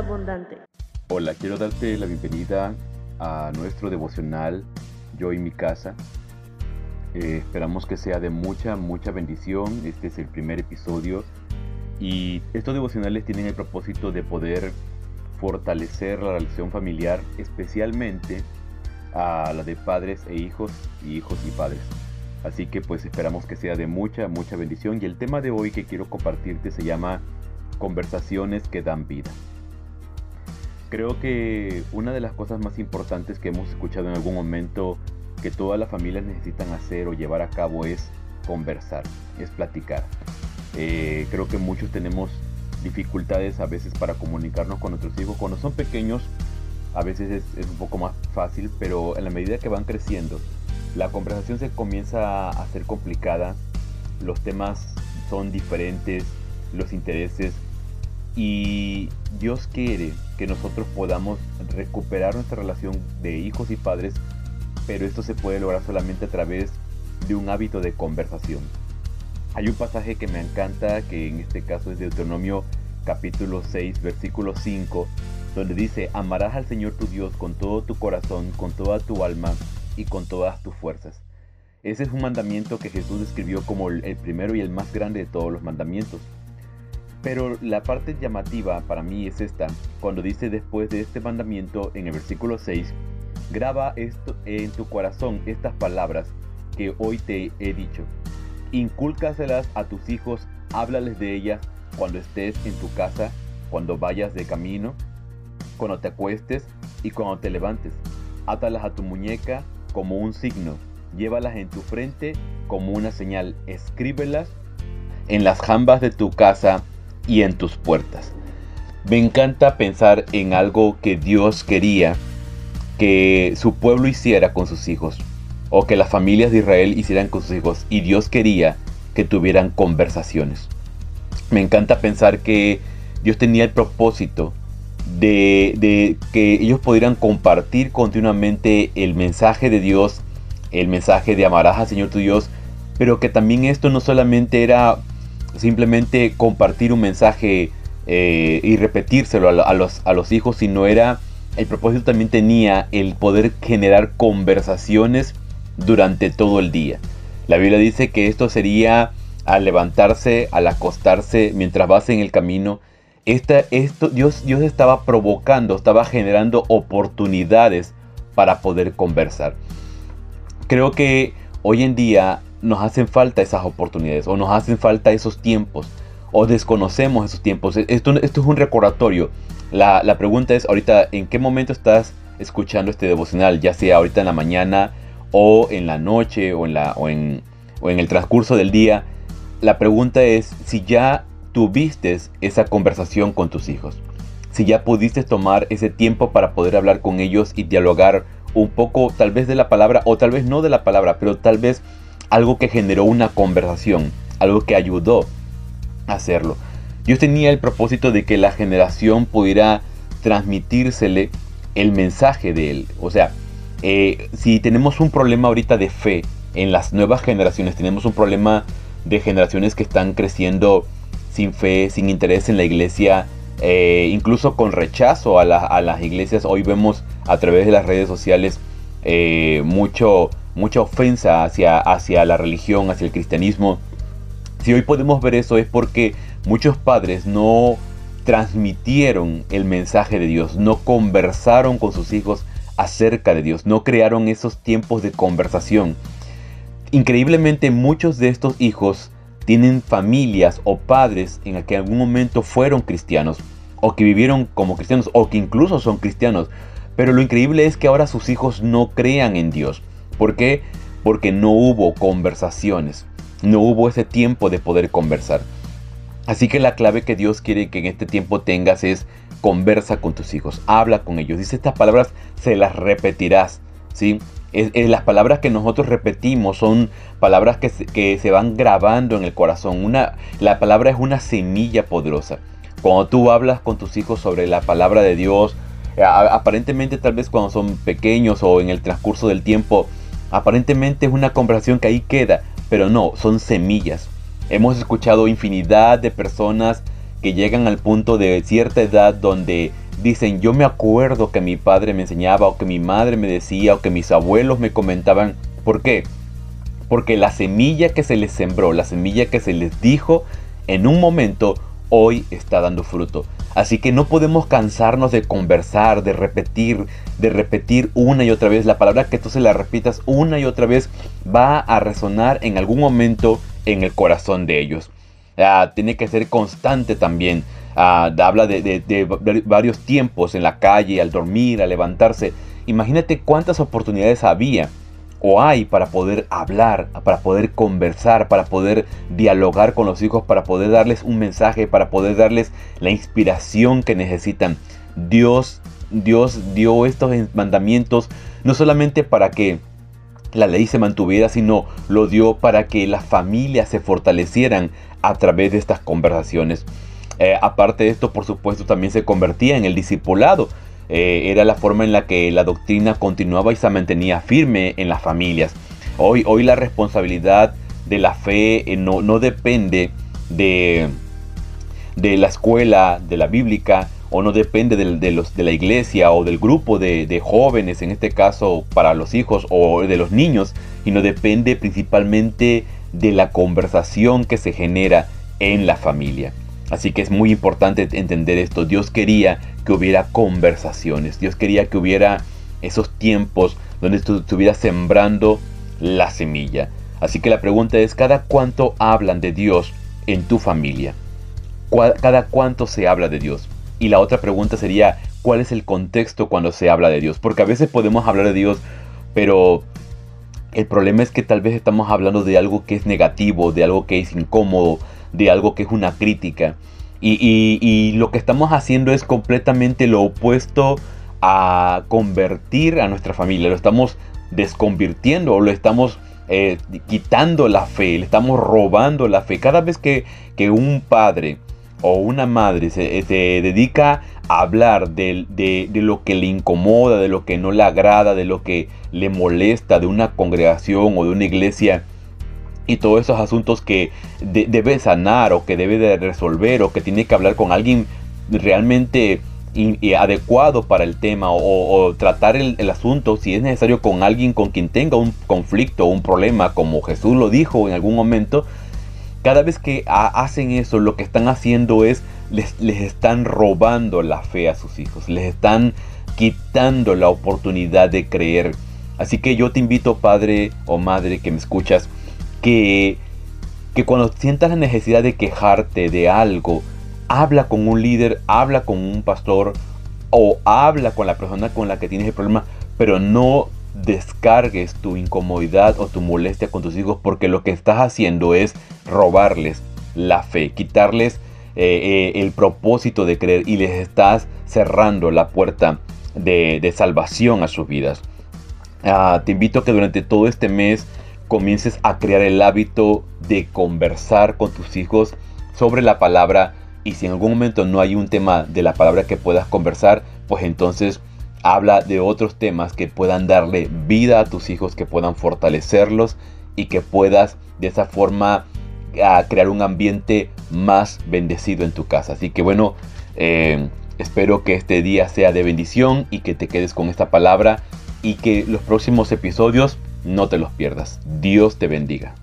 abundante. Hola, quiero darte la bienvenida a nuestro devocional Yo y mi casa. Eh, esperamos que sea de mucha, mucha bendición. Este es el primer episodio y estos devocionales tienen el propósito de poder fortalecer la relación familiar, especialmente a la de padres e hijos y hijos y padres. Así que pues esperamos que sea de mucha, mucha bendición. Y el tema de hoy que quiero compartirte se llama Conversaciones que dan vida. Creo que una de las cosas más importantes que hemos escuchado en algún momento que todas las familias necesitan hacer o llevar a cabo es conversar, es platicar. Eh, creo que muchos tenemos dificultades a veces para comunicarnos con nuestros hijos. Cuando son pequeños, a veces es, un poco más fácil, pero en la medida que van creciendo, la conversación se comienza a hacer complicada, los temas son diferentes, los intereses, y Dios quiere que nosotros podamos recuperar nuestra relación de hijos y padres, pero esto se puede lograr solamente a través de un hábito de conversación. Hay un pasaje que me encanta, que en este caso es de Deuteronomio capítulo 6, versículo 5, donde dice, amarás al Señor tu Dios con todo tu corazón, con toda tu alma y con todas tus fuerzas. Ese es un mandamiento que Jesús describió como el primero y el más grande de todos los mandamientos. Pero la parte llamativa para mí es esta, cuando dice después de este mandamiento en el versículo 6, graba esto en tu corazón estas palabras que hoy te he dicho Incúlcaselas a tus hijos, háblales de ellas cuando estés en tu casa, cuando vayas de camino, cuando te acuestes y cuando te levantes. Átalas a tu muñeca como un signo, llévalas en tu frente como una señal, escríbelas en las jambas de tu casa y en tus puertas. Me encanta pensar en algo que Dios quería que su pueblo hiciera con sus hijos o que las familias de Israel hicieran con sus hijos y Dios quería que tuvieran conversaciones. Me encanta pensar que Dios tenía el propósito de, que ellos pudieran compartir continuamente el mensaje de Dios, el mensaje de amarás al Señor tu Dios, pero que también esto no solamente era simplemente compartir un mensaje eh, y repetírselo a, los, a los hijos, sino era, el propósito también tenía el poder generar conversaciones durante todo el día. La Biblia dice que esto sería al levantarse, al acostarse, mientras vas en el camino. Esto, Dios, Dios estaba provocando, estaba generando oportunidades para poder conversar. Creo que hoy en día nos hacen falta esas oportunidades o nos hacen falta esos tiempos o desconocemos esos tiempos. Esto, esto es un recordatorio. La, la pregunta es ahorita, ¿en qué momento estás escuchando este devocional? Ya sea ahorita en la mañana, o en la noche o en, la, o en, o en el transcurso del día, la pregunta es si ya tuviste esa conversación con tus hijos, si ya pudiste tomar ese tiempo para poder hablar con ellos y dialogar un poco tal vez de la palabra o tal vez no de la palabra, pero tal vez algo que generó una conversación, algo que ayudó a hacerlo. Dios tenía el propósito de que la generación pudiera transmitírsele el mensaje de él. O sea, eh, si tenemos un problema ahorita de fe en las nuevas generaciones, tenemos un problema de generaciones que están creciendo sin fe, sin interés en la iglesia, eh, incluso con rechazo a, las iglesias. Hoy vemos a través de las redes sociales eh, mucho, mucha ofensa hacia, hacia la religión, hacia el cristianismo. Si hoy podemos ver eso es porque muchos padres no transmitieron el mensaje de Dios, no conversaron con sus hijos acerca de Dios, no crearon esos tiempos de conversación. Increíblemente muchos de estos hijos tienen familias o padres en el que en algún momento fueron cristianos o que vivieron como cristianos o que incluso son cristianos. Pero lo increíble es que ahora sus hijos no crean en Dios. ¿Por qué? Porque no hubo conversaciones. No hubo ese tiempo de poder conversar. Así que la clave que Dios quiere que en este tiempo tengas es conversa con tus hijos, habla con ellos. Dice estas palabras, se las repetirás. ¿sí? las palabras que nosotros repetimos son palabras que se, que se van grabando en el corazón. Una, la palabra es una semilla poderosa. Cuando tú hablas con tus hijos sobre la palabra de Dios, aparentemente tal vez cuando son pequeños o en el transcurso del tiempo, aparentemente es una conversación que ahí queda, pero no, son semillas. Hemos escuchado infinidad de personas que llegan al punto de cierta edad donde dicen, yo me acuerdo que mi padre me enseñaba o que mi madre me decía o que mis abuelos me comentaban. ¿Por qué? Porque la semilla que se les sembró, la semilla que se les dijo en un momento, hoy está dando fruto. Así que no podemos cansarnos de conversar, de repetir, de repetir una y otra vez. La palabra que tú se la repitas una y otra vez va a resonar en algún momento en el corazón de ellos. Ah, tiene que ser constante también. Ah, habla de, varios tiempos en la calle, al dormir, al levantarse. Imagínate cuántas oportunidades había o hay para poder hablar, para poder conversar, para poder dialogar con los hijos, para poder darles un mensaje, para poder darles la inspiración que necesitan. Dios, Dios dio estos mandamientos no solamente para que la ley se mantuviera, sino lo dio para que las familias se fortalecieran a través de estas conversaciones. Eh, aparte de esto, por supuesto, también se convertía en el discipulado. Eh, era la forma en la que la doctrina continuaba y se mantenía firme en las familias. Hoy, hoy la responsabilidad de la fe eh, no, no, depende de, de la escuela, de la bíblica, o no depende de, los, de la iglesia o del grupo de, de, jóvenes, en este caso para los hijos o de los niños, y no depende principalmente de la conversación que se genera en la familia. Así que es muy importante entender esto. Dios quería que hubiera conversaciones. Dios quería que hubiera esos tiempos donde tú estuvieras sembrando la semilla. Así que la pregunta es, ¿cada cuánto hablan de Dios en tu familia? ¿Cada cuánto se habla de Dios? Y la otra pregunta sería, ¿cuál es el contexto cuando se habla de Dios? Porque a veces podemos hablar de Dios, pero el problema es que tal vez estamos hablando de algo que es negativo, de algo que es incómodo, de algo que es una crítica. Y, lo que estamos haciendo es completamente lo opuesto a convertir a nuestra familia. Lo estamos desconvirtiendo o lo estamos eh, quitando la fe, le estamos robando la fe. Cada vez que, un padre o una madre se, dedica a hablar de, de, lo que le incomoda, de lo que no le agrada, de lo que le molesta de una congregación o de una iglesia, y todos esos asuntos que debe sanar o que debe de resolver o que tiene que hablar con alguien realmente adecuado para el tema o, tratar el, asunto si es necesario con alguien con quien tenga un conflicto o un problema como Jesús lo dijo en algún momento cada vez que hacen eso lo que están haciendo es les, les están robando la fe a sus hijos les están quitando la oportunidad de creer. Así que yo te invito padre o madre que me escuchas que, que cuando sientas la necesidad de quejarte de algo, habla con un líder, habla con un pastor o habla con la persona con la que tienes el problema, pero no descargues tu incomodidad o tu molestia con tus hijos porque lo que estás haciendo es robarles la fe, quitarles eh, eh, el propósito de creer y les estás cerrando la puerta de, salvación a sus vidas. Ah, te invito a que durante todo este mes comiences a crear el hábito de conversar con tus hijos sobre la palabra y si en algún momento no hay un tema de la palabra que puedas conversar, pues entonces habla de otros temas que puedan darle vida a tus hijos, que puedan fortalecerlos y que puedas de esa forma crear un ambiente más bendecido en tu casa. Así que bueno, eh, espero que este día sea de bendición y que te quedes con esta palabra y que los próximos episodios no te los pierdas. Dios te bendiga.